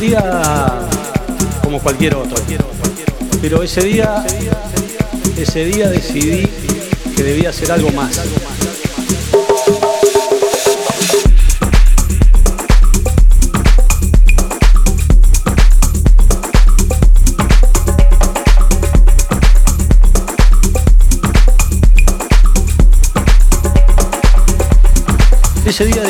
Día como cualquier otro. Pero ese día, ese día decidí que debía hacer algo más. Ese día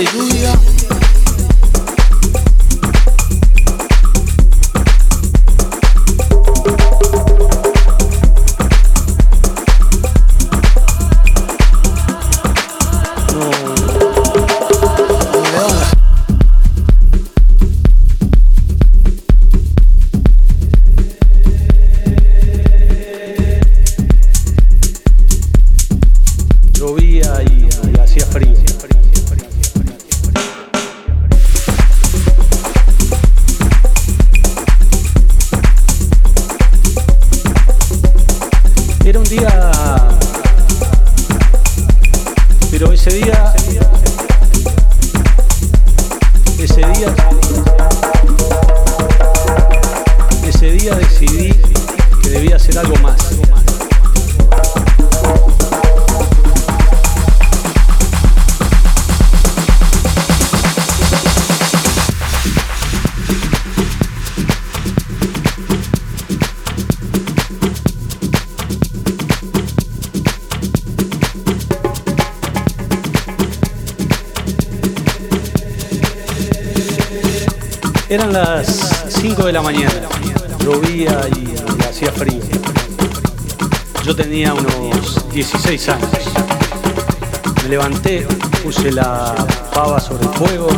la pava sobre el fuego,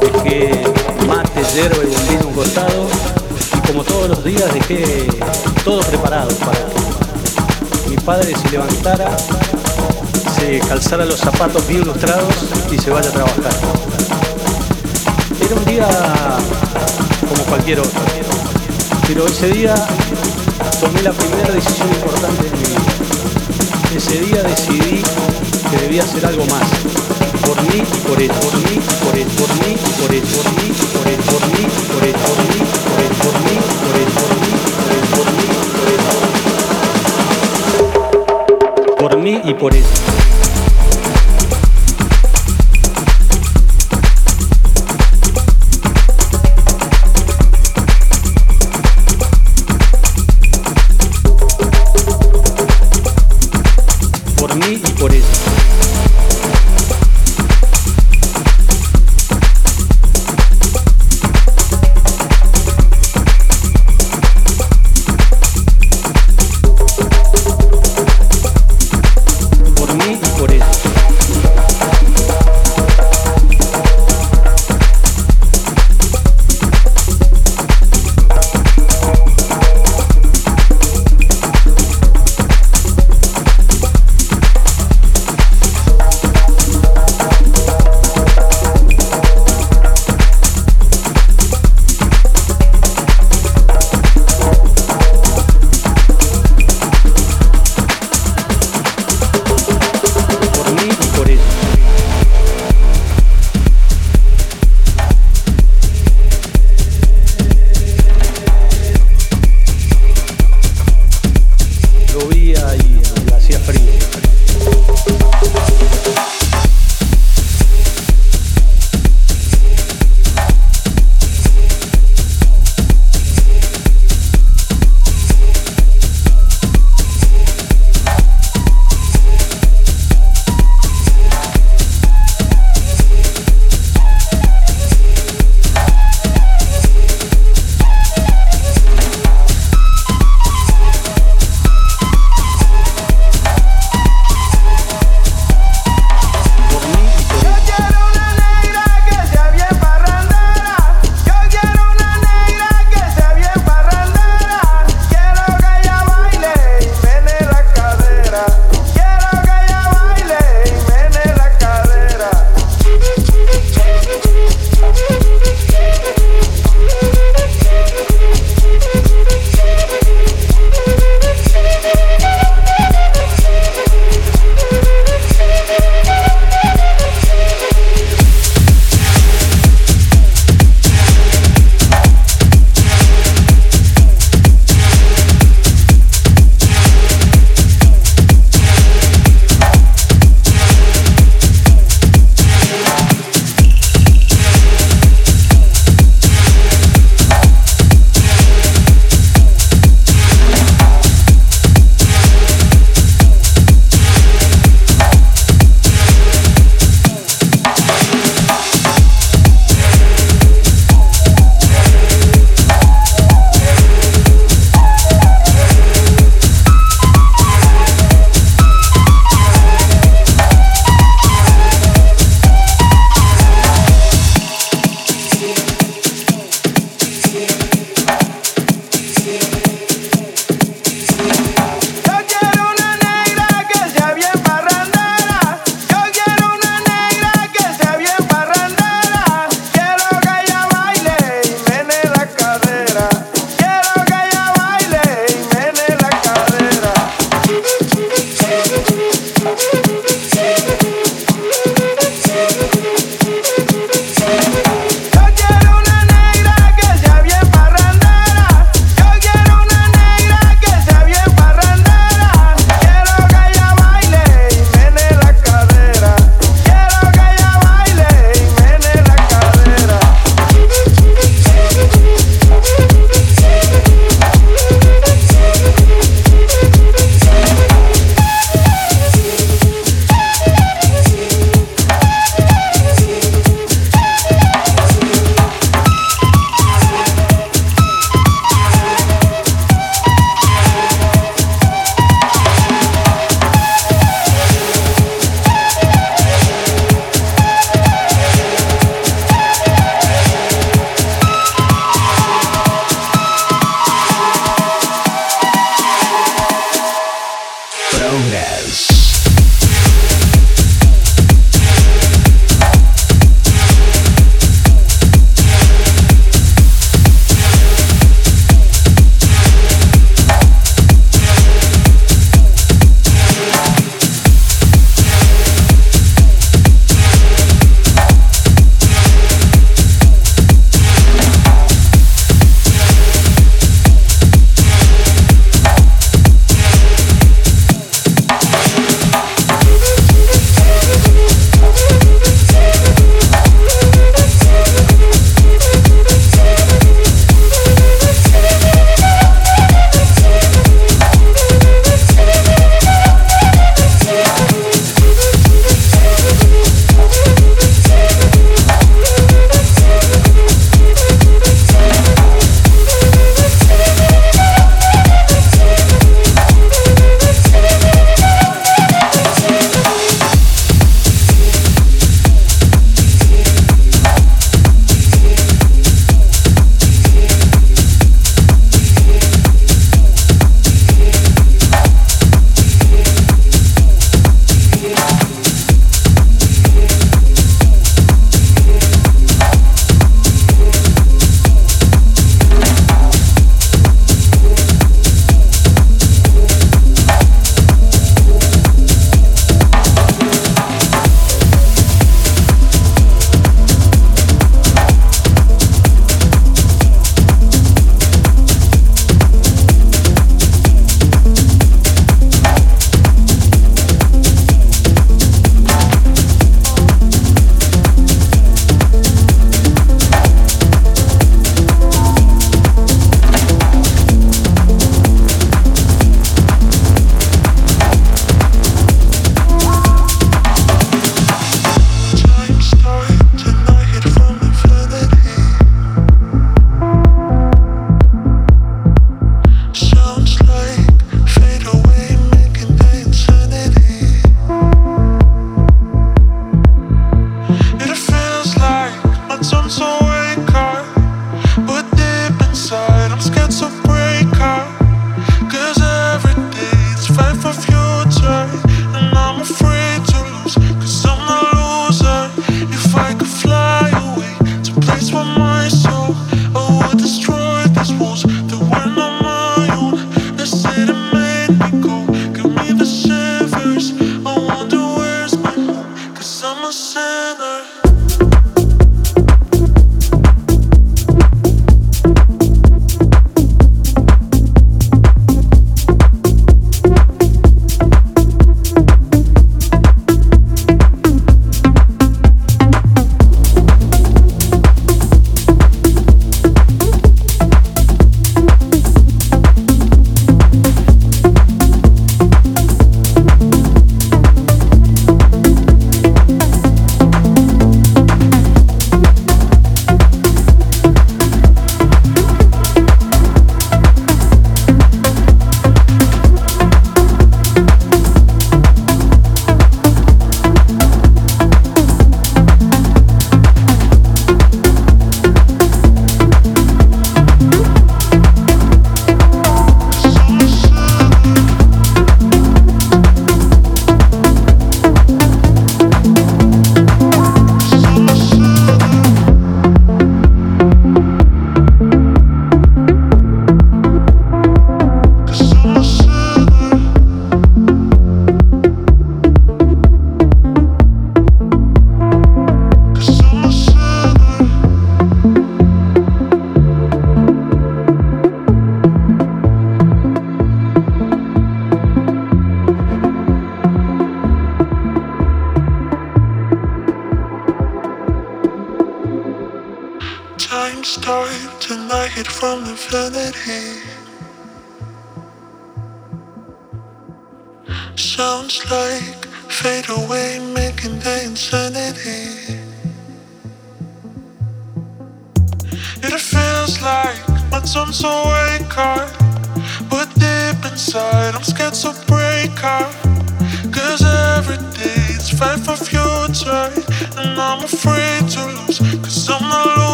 dejé mate, hierba y bombín a un costado y como todos los días dejé todo preparado para que mi padre se levantara, se calzara los zapatos bien lustrados y se vaya a trabajar. Era un día como cualquier otro. Pero ese día tomé la primera decisión importante de mi vida. Ese día decidí que debía hacer algo más. Por mí y por él, por mí y por él,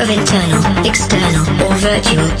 of internal, external, or virtual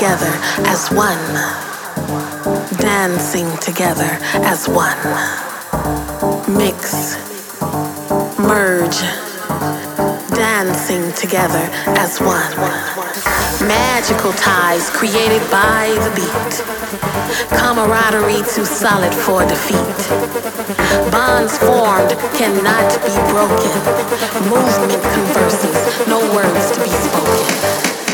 together as one. Dancing together as one. Mix. Merge. Dancing together as one. Magical ties created by the beat. Camaraderie too solid for defeat. Bonds formed cannot be broken. Movement converses, no words to be spoken.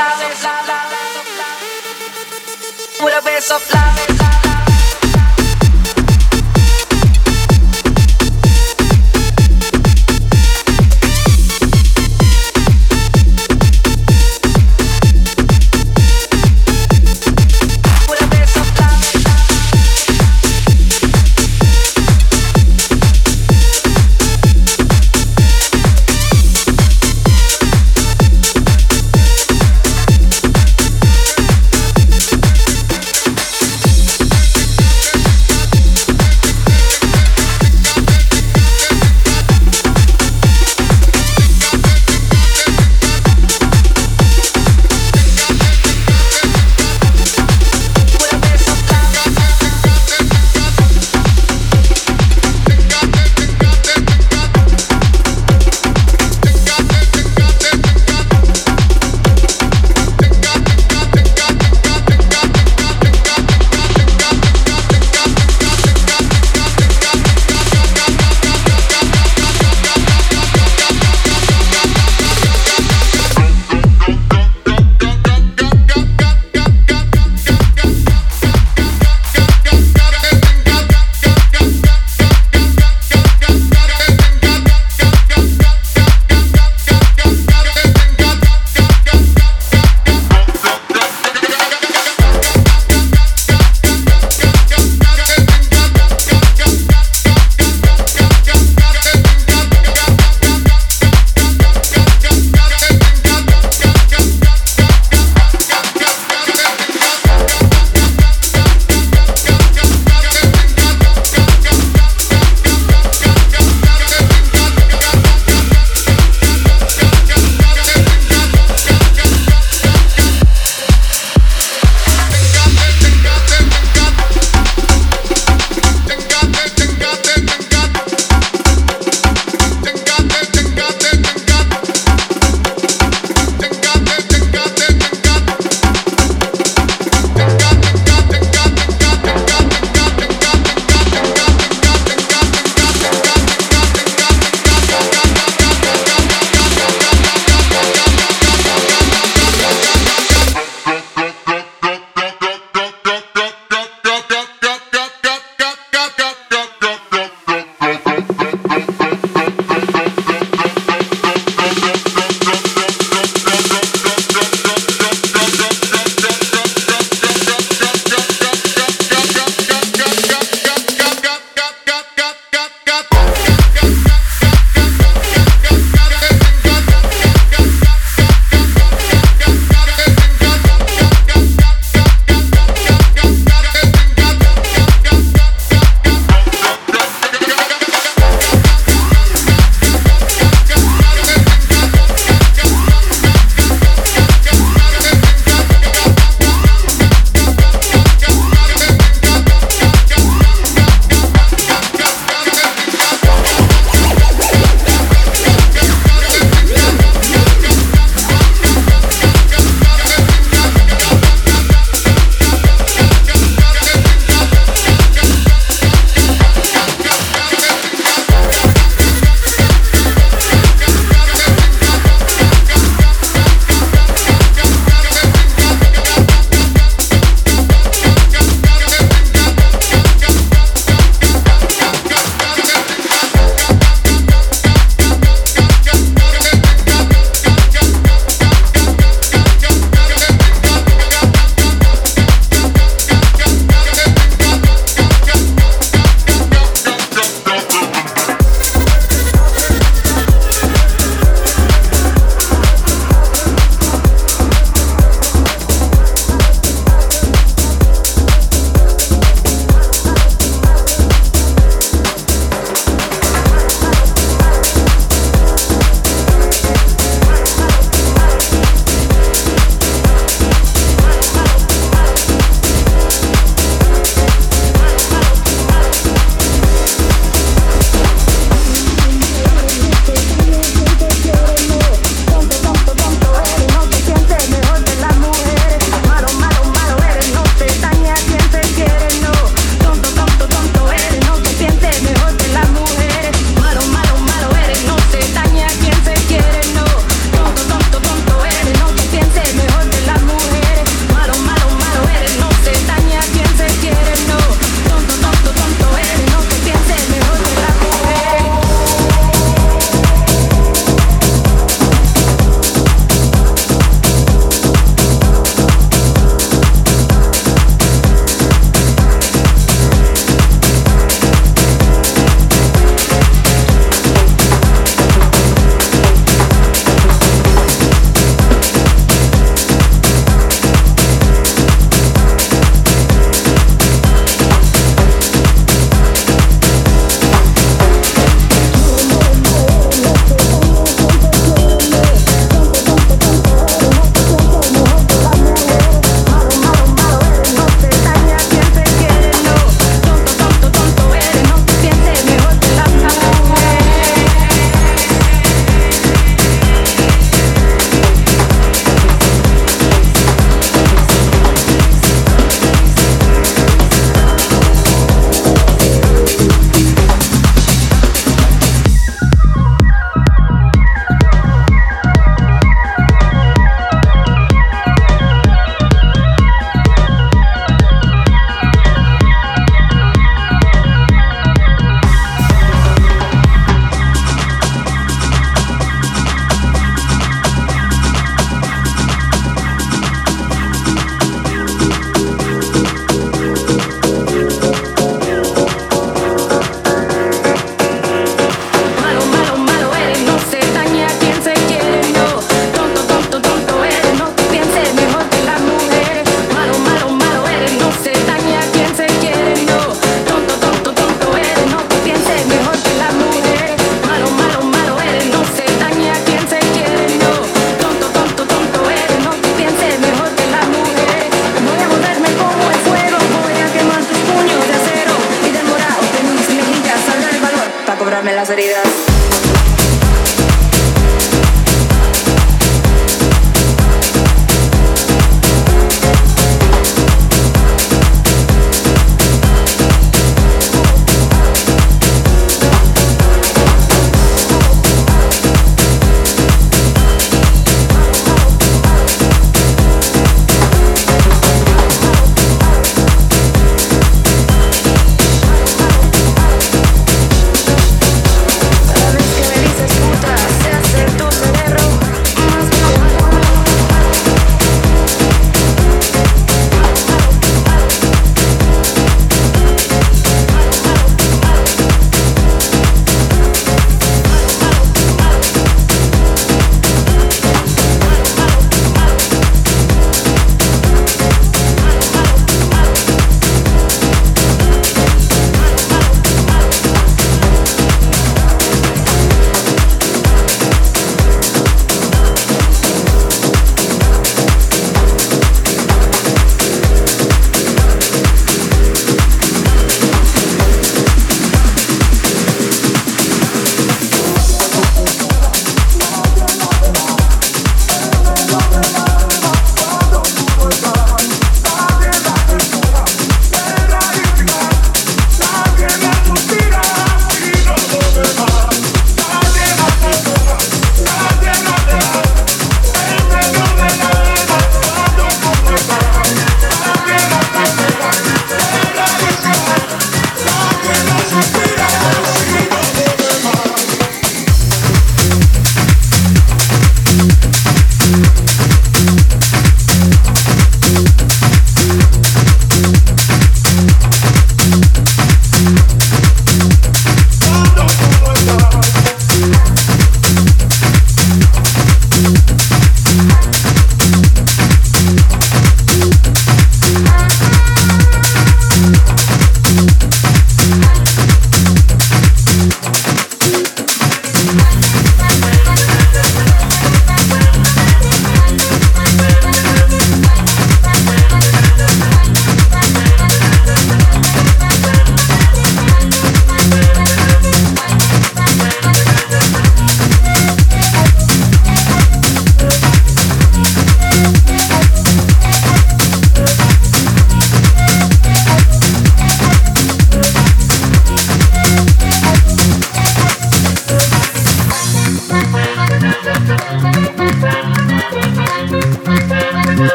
flowers with a base of love.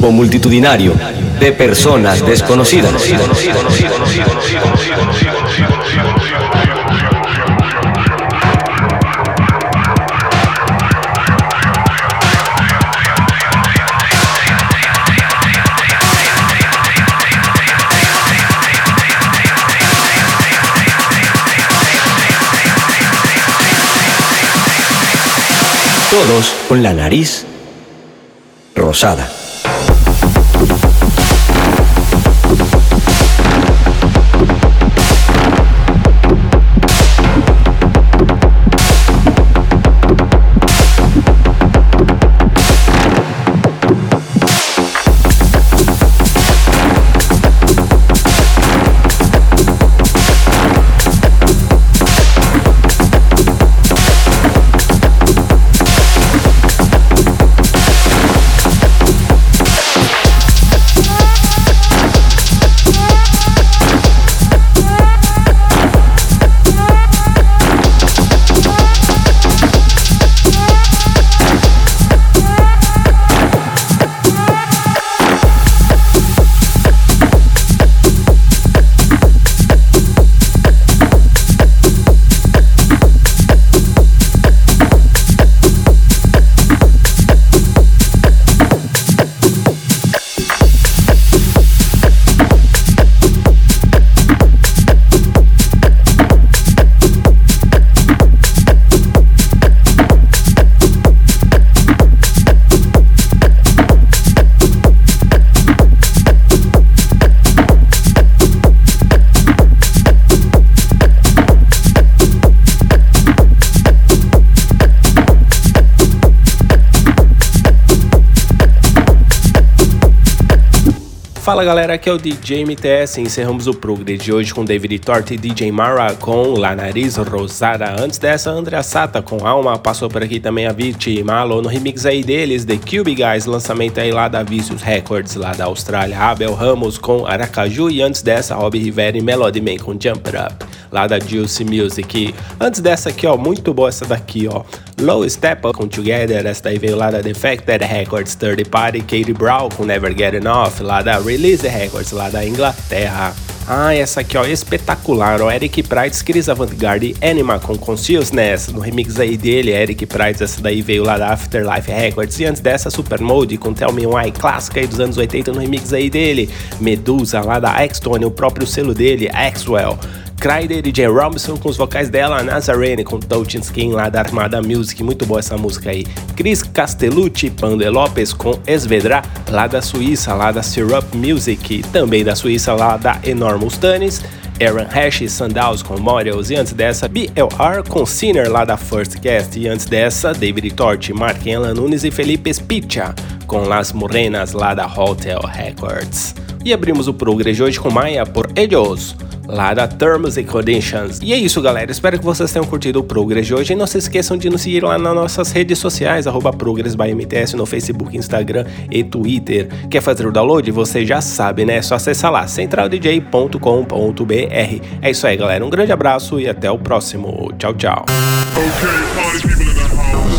Grupo multitudinario de personas desconocidas. Todos con la nariz rosada. Fala galera, aqui é o DJ MTS e encerramos o Progress de hoje com David Torte e DJ Mara com La Nariz Rosada. Antes dessa, Andrea Sata com Alma, passou por aqui também a Viti Malo no remix aí deles, The Cube Guys, lançamento aí lá da Vicious Records, lá da Austrália, Abel Ramos com Aracaju. E antes dessa, Rob Rivera e Melody Man com Jump Up, lá da Juicy Music. Antes dessa aqui, ó, muito boa essa daqui, ó, Low Step com Together, essa daí veio lá da Defected Records, Third Party, Katie Brown com Never Get Enough, lá da Release Records, lá da Inglaterra. Ah, essa aqui ó, espetacular, ó, Eric Price, Chris Avantgarde e Anima com Consciousness, no remix aí dele, Eric Price, essa daí veio lá da Afterlife Records, e antes dessa Super Mode com Tell Me Why, clássica aí dos anos 80 no remix aí dele, Medusa lá da X-Tone, o próprio selo dele, Axwell. Kryder e DJ Robinson com os vocais dela, Nazarene com Touching Skin lá da Armada Music, muito boa essa música aí. Chris Castellucci, Pande Lopes com Esvedra, lá da Suíça, lá da Syrup Music, também da Suíça, lá da Enormous Tunis. Aaron Hash e Sandals com Models, e antes dessa, BLR com Sinner lá da First Cast, e antes dessa, David Torch, Mark Elan Nunes e Felipe Spicha com Las Morenas lá da Hotel Records. E abrimos o Progress de hoje com Maia por Ellos lá da Terms and Conditions. E é isso, galera. Espero que vocês tenham curtido o Progress de hoje. E não se esqueçam de nos seguir lá nas nossas redes sociais, arroba Progress by MTS no Facebook, Instagram e Twitter. Quer fazer o download? Você já sabe, né? É só acessar lá, centraldj.com.br. É isso aí, galera. Um grande abraço e até o próximo. Tchau, tchau.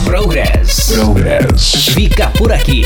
Progress. Progress. Fica por aqui.